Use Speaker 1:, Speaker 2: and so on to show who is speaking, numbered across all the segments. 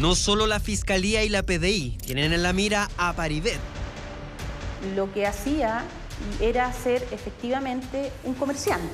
Speaker 1: No solo la Fiscalía y la PDI tienen en la mira a Paribet.
Speaker 2: Lo que hacía era ser efectivamente un comerciante.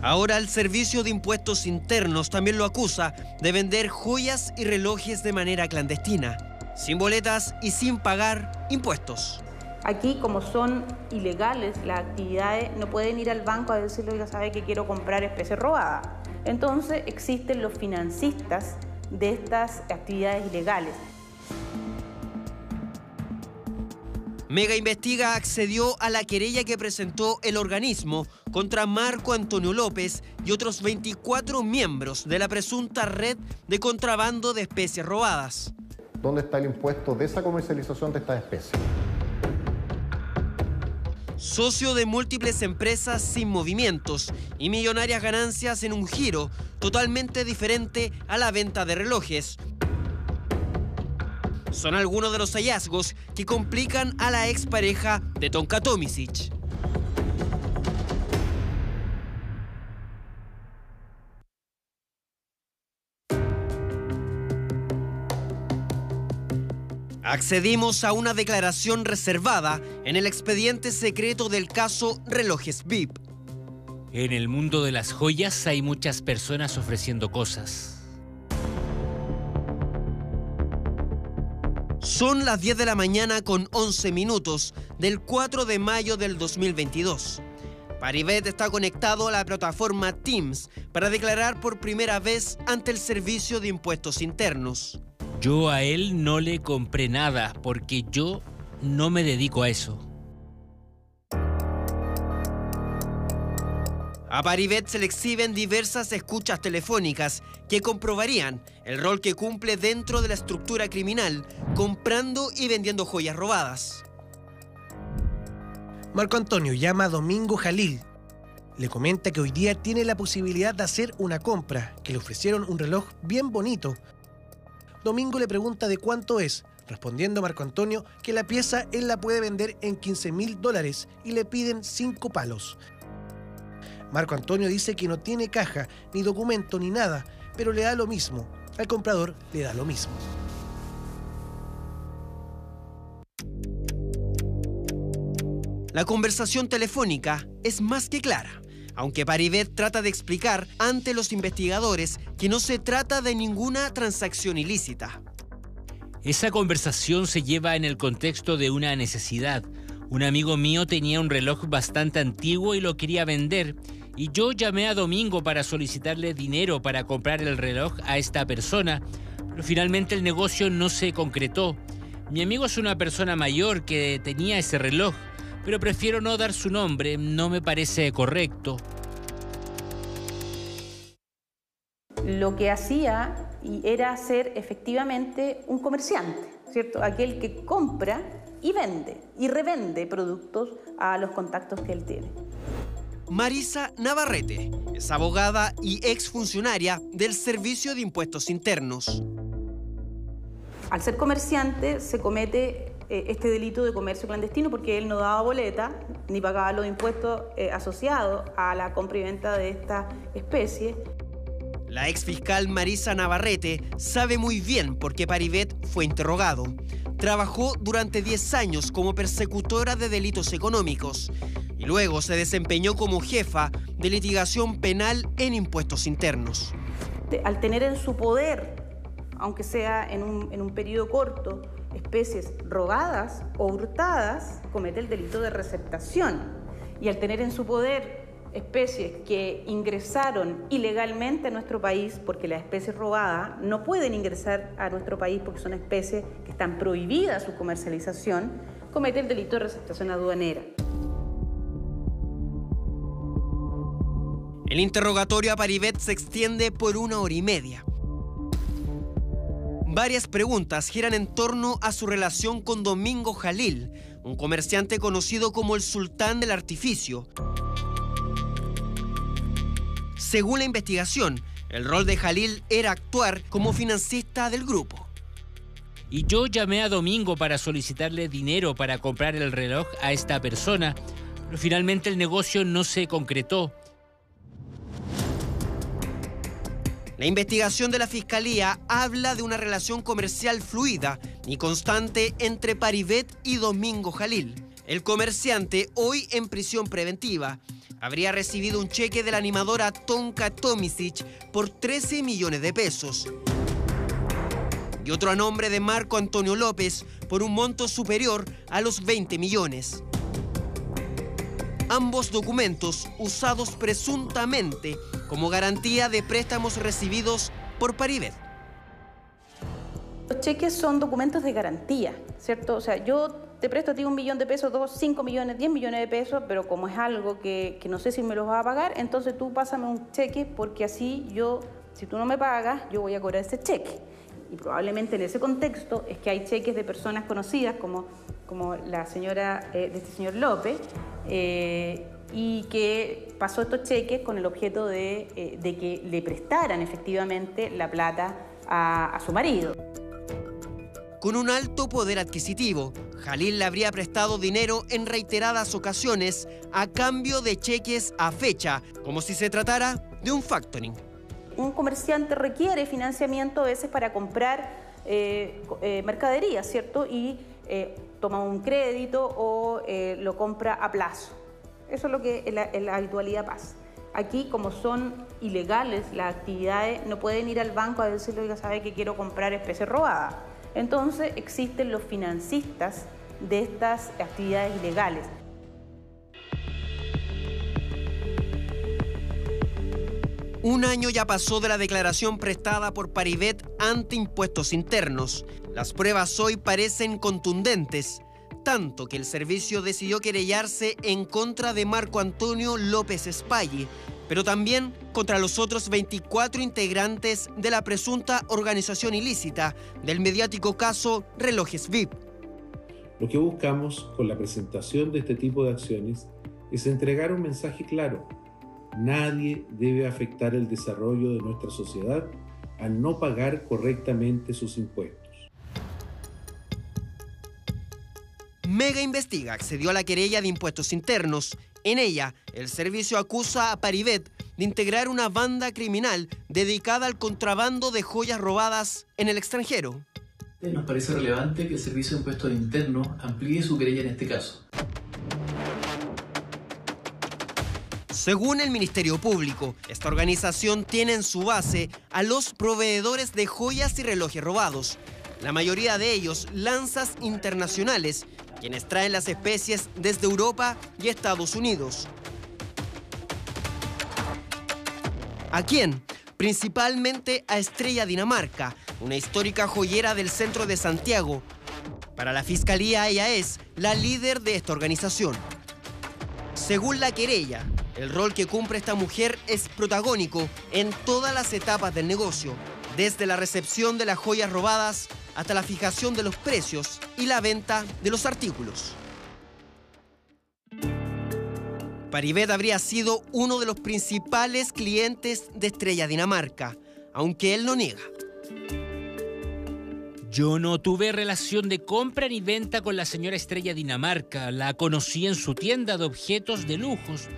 Speaker 1: Ahora el Servicio de Impuestos Internos también lo acusa de vender joyas y relojes de manera clandestina, sin boletas y sin pagar impuestos.
Speaker 2: Aquí, como son ilegales las actividades, no pueden ir al banco a decirle, oiga, sabe que quiero comprar especie robada. Entonces existen los financistas de estas actividades ilegales.
Speaker 1: Mega Investiga accedió a la querella que presentó el organismo contra Marco Antonio López y otros 24 miembros de la presunta red de contrabando de especies robadas.
Speaker 3: ¿Dónde está el impuesto de esa comercialización de estas especies?
Speaker 1: Socio de múltiples empresas sin movimientos y millonarias ganancias en un giro totalmente diferente a la venta de relojes. Son algunos de los hallazgos que complican a la expareja de Tonka Tomisic. Accedimos a una declaración reservada en el expediente secreto del caso Relojes VIP.
Speaker 4: En el mundo de las joyas hay muchas personas ofreciendo cosas.
Speaker 1: Son las 10 de la mañana con 11 minutos del 4 de mayo del 2022. Paribet está conectado a la plataforma Teams para declarar por primera vez ante el Servicio de Impuestos Internos.
Speaker 4: Yo a él no le compré nada porque yo no me dedico a eso.
Speaker 1: A Paribet se le exhiben diversas escuchas telefónicas que comprobarían el rol que cumple dentro de la estructura criminal, comprando y vendiendo joyas robadas.
Speaker 5: Marco Antonio llama a Domingo Jalil. Le comenta que hoy día tiene la posibilidad de hacer una compra, que le ofrecieron un reloj bien bonito, Domingo le pregunta de cuánto es, respondiendo Marco Antonio que la pieza él la puede vender en 15 mil dólares y le piden 5 palos. Marco Antonio dice que no tiene caja, ni documento, ni nada, pero le da lo mismo. Al comprador le da lo mismo.
Speaker 1: La conversación telefónica es más que clara aunque Paribet trata de explicar ante los investigadores que no se trata de ninguna transacción ilícita.
Speaker 4: Esa conversación se lleva en el contexto de una necesidad. Un amigo mío tenía un reloj bastante antiguo y lo quería vender, y yo llamé a Domingo para solicitarle dinero para comprar el reloj a esta persona, pero finalmente el negocio no se concretó. Mi amigo es una persona mayor que tenía ese reloj pero prefiero no dar su nombre, no me parece correcto.
Speaker 2: Lo que hacía era ser efectivamente un comerciante, ¿cierto? Aquel que compra y vende y revende productos a los contactos que él tiene.
Speaker 1: Marisa Navarrete es abogada y exfuncionaria del Servicio de Impuestos Internos.
Speaker 2: Al ser comerciante se comete eh, este delito de comercio clandestino porque él no daba boleta ni pagaba los impuestos eh, asociados a la compra y venta de esta especie.
Speaker 1: La ex fiscal Marisa Navarrete sabe muy bien por qué Paribet fue interrogado. Trabajó durante 10 años como persecutora de delitos económicos y luego se desempeñó como jefa de litigación penal en impuestos internos.
Speaker 2: Al tener en su poder, aunque sea en un, en un periodo corto, especies robadas o hurtadas, comete el delito de receptación. Y al tener en su poder especies que ingresaron ilegalmente a nuestro país, porque las especies robadas no pueden ingresar a nuestro país porque son especies que están prohibidas su comercialización, comete el delito de receptación aduanera.
Speaker 1: El interrogatorio a Paribet se extiende por una hora y media. Varias preguntas giran en torno a su relación con Domingo Jalil, un comerciante conocido como el sultán del artificio. Según la investigación, el rol de Jalil era actuar como financista del grupo.
Speaker 4: Y yo llamé a Domingo para solicitarle dinero para comprar el reloj a esta persona, pero finalmente el negocio no se concretó.
Speaker 1: La investigación de la Fiscalía habla de una relación comercial fluida y constante entre Paribet y Domingo Jalil. El comerciante, hoy en prisión preventiva, habría recibido un cheque de la animadora Tonka Tomisic por 13 millones de pesos y otro a nombre de Marco Antonio López por un monto superior a los 20 millones. Ambos documentos usados presuntamente como garantía de préstamos recibidos por Paribet.
Speaker 2: Los cheques son documentos de garantía, ¿cierto? O sea, yo te presto a ti un millón de pesos, dos, cinco millones, diez millones de pesos, pero como es algo que, no sé si me los va a pagar, entonces tú pásame un cheque porque así yo, si tú no me pagas, yo voy a cobrar ese cheque y probablemente en ese contexto es que hay cheques de personas conocidas como, como la señora eh, de este señor López eh, y que pasó estos cheques con el objeto de, eh, de que le prestaran efectivamente la plata a, a su marido.
Speaker 1: Con un alto poder adquisitivo, Jalil le habría prestado dinero en reiteradas ocasiones a cambio de cheques a fecha, como si se tratara de un factoring
Speaker 2: un comerciante requiere financiamiento a veces para comprar eh, eh, mercadería, ¿cierto? Y eh, toma un crédito o lo compra a plazo. Eso es lo que la, habitualidad pasa. Aquí, como son ilegales las actividades, no pueden ir al banco a decirle, oiga, sabe que quiero comprar especie robada. Entonces existen los financistas de estas actividades ilegales.
Speaker 1: Un año ya pasó de la declaración prestada por Paribet ante impuestos internos. Las pruebas hoy parecen contundentes, tanto que el servicio decidió querellarse en contra de Marco Antonio López Espalle, pero también contra los otros 24 integrantes de la presunta organización ilícita del mediático caso Relojes VIP.
Speaker 6: Lo que buscamos con la presentación de este tipo de acciones es entregar un mensaje claro Nadie debe afectar el desarrollo de nuestra sociedad al no pagar correctamente sus impuestos.
Speaker 1: Mega Investiga accedió a la querella de impuestos internos. En ella, el servicio acusa a Paribet de integrar una banda criminal dedicada al contrabando de joyas robadas en el extranjero.
Speaker 7: Nos parece relevante que el Servicio de Impuestos Internos amplíe su querella en este caso.
Speaker 1: Según el Ministerio Público, esta organización tiene en su base a los proveedores de joyas y relojes robados, la mayoría de ellos lanzas internacionales, quienes traen las especies desde Europa y Estados Unidos. ¿A quién? Principalmente a Estrella Dinamarca, una histórica joyera del centro de Santiago. Para la Fiscalía ella es la líder de esta organización. Según la querella, el rol que cumple esta mujer es protagónico en todas las etapas del negocio, desde la recepción de las joyas robadas hasta la fijación de los precios y la venta de los artículos. Paribet habría sido uno de los principales clientes de Estrella Dinamarca, aunque él no niega.
Speaker 4: Yo no tuve relación de compra ni venta con la señora Estrella Dinamarca. La conocí en su tienda de objetos de lujos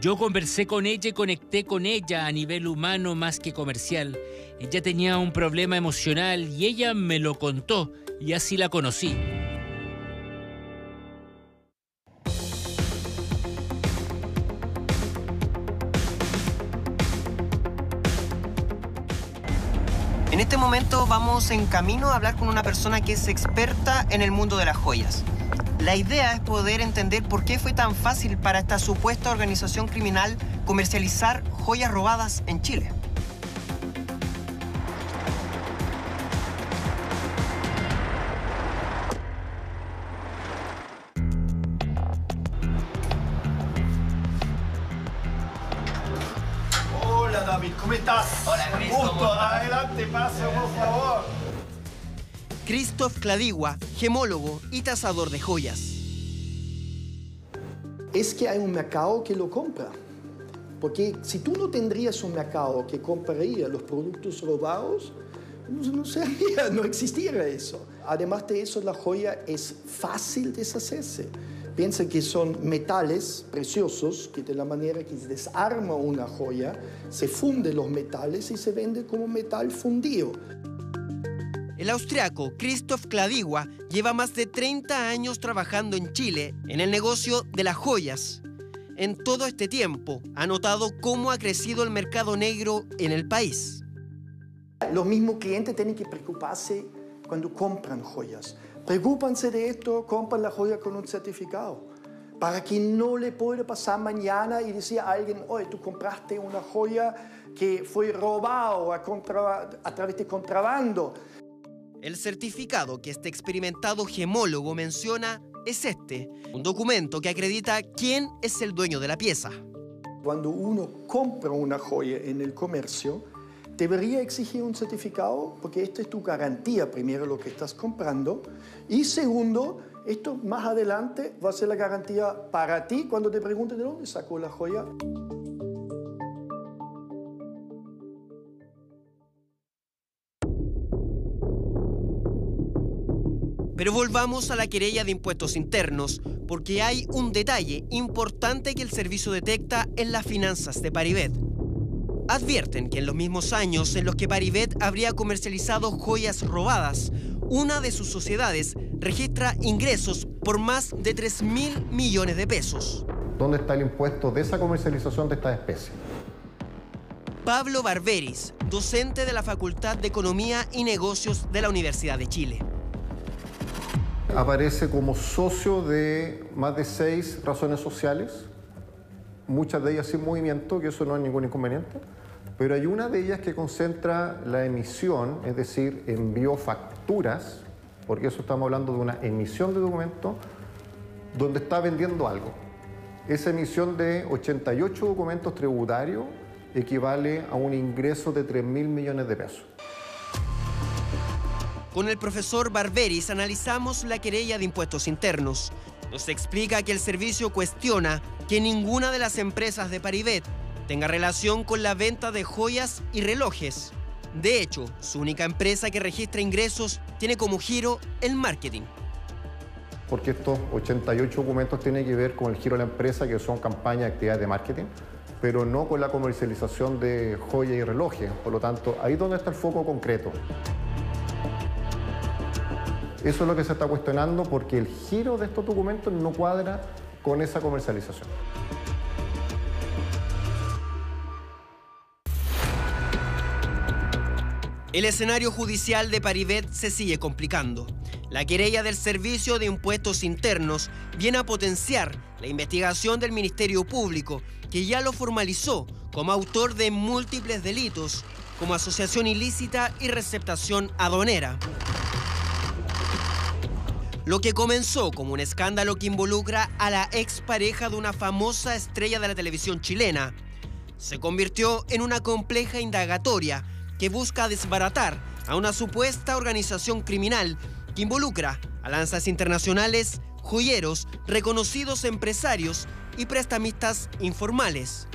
Speaker 4: yo conversé con ella y conecté con ella a nivel humano más que comercial. Ella tenía un problema emocional y ella me lo contó y así la conocí.
Speaker 1: En este momento vamos en camino a hablar con una persona que es experta en el mundo de las joyas. La idea es poder entender por qué fue tan fácil para esta supuesta organización criminal comercializar joyas robadas en Chile.
Speaker 8: Hola David, ¿cómo estás?
Speaker 9: Hola Cristo.
Speaker 8: Gusto, adelante, pasa por favor.
Speaker 1: Christoph Cladigua, gemólogo y tasador de joyas.
Speaker 10: Es que hay un mercado que lo compra. Porque si tú no tendrías un mercado que compraría los productos robados, no, sería, no existiera eso. Además de eso, la joya es fácil de deshacerse. Piensa que son metales preciosos que de la manera que se desarma una joya, se funden los metales y se vende como metal fundido.
Speaker 1: El austriaco Christoph Kladigua lleva más de 30 años trabajando en Chile en el negocio de las joyas. En todo este tiempo ha notado cómo ha crecido el mercado negro en el país.
Speaker 10: Los mismos clientes tienen que preocuparse cuando compran joyas. Preocúpanse de esto, compran la joya con un certificado. Para que no le pueda pasar mañana y decir a alguien, oye, tú compraste una joya que fue robado a, a través de contrabando.
Speaker 1: El certificado que este experimentado gemólogo menciona es este, un documento que acredita quién es el dueño de la pieza.
Speaker 10: Cuando uno compra una joya en el comercio, debería exigir un certificado porque esta es tu garantía, primero, lo que estás comprando. Y segundo, esto más adelante va a ser la garantía para ti cuando te pregunten de dónde sacó la joya.
Speaker 1: Pero volvamos a la querella de impuestos internos, porque hay un detalle importante que el servicio detecta en las finanzas de Paribet. Advierten que en los mismos años en los que Paribet habría comercializado joyas robadas, una de sus sociedades registra ingresos por más de 3 mil millones de pesos.
Speaker 3: ¿Dónde está el impuesto de esa comercialización de esta especie?
Speaker 1: Pablo Barberis, docente de la Facultad de Economía y Negocios de la Universidad de Chile
Speaker 3: aparece como socio de más de seis razones sociales, muchas de ellas sin movimiento, que eso no es ningún inconveniente, pero hay una de ellas que concentra la emisión, es decir, envió facturas, porque eso estamos hablando de una emisión de documento, donde está vendiendo algo. Esa emisión de 88 documentos tributarios equivale a un ingreso de 3 mil millones de pesos.
Speaker 1: Con el profesor Barberis analizamos la querella de impuestos internos. Nos explica que el servicio cuestiona que ninguna de las empresas de Paribet tenga relación con la venta de joyas y relojes. De hecho, su única empresa que registra ingresos tiene como giro el marketing.
Speaker 3: Porque estos 88 documentos tienen que ver con el giro de la empresa, que son campañas de actividades de marketing, pero no con la comercialización de joyas y relojes. Por lo tanto, ahí es donde está el foco concreto. Eso es lo que se está cuestionando porque el giro de estos documentos no cuadra con esa comercialización.
Speaker 1: El escenario judicial de Paribet se sigue complicando. La querella del Servicio de Impuestos Internos viene a potenciar la investigación del Ministerio Público, que ya lo formalizó como autor de múltiples delitos, como asociación ilícita y receptación aduanera. Lo que comenzó como un escándalo que involucra a la expareja de una famosa estrella de la televisión chilena, se convirtió en una compleja indagatoria que busca desbaratar a una supuesta organización criminal que involucra a lanzas internacionales, joyeros, reconocidos empresarios y prestamistas informales.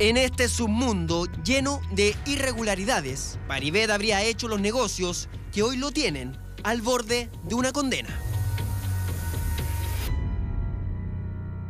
Speaker 1: En este submundo lleno de irregularidades, Paribet habría hecho los negocios que hoy lo tienen al borde de una condena.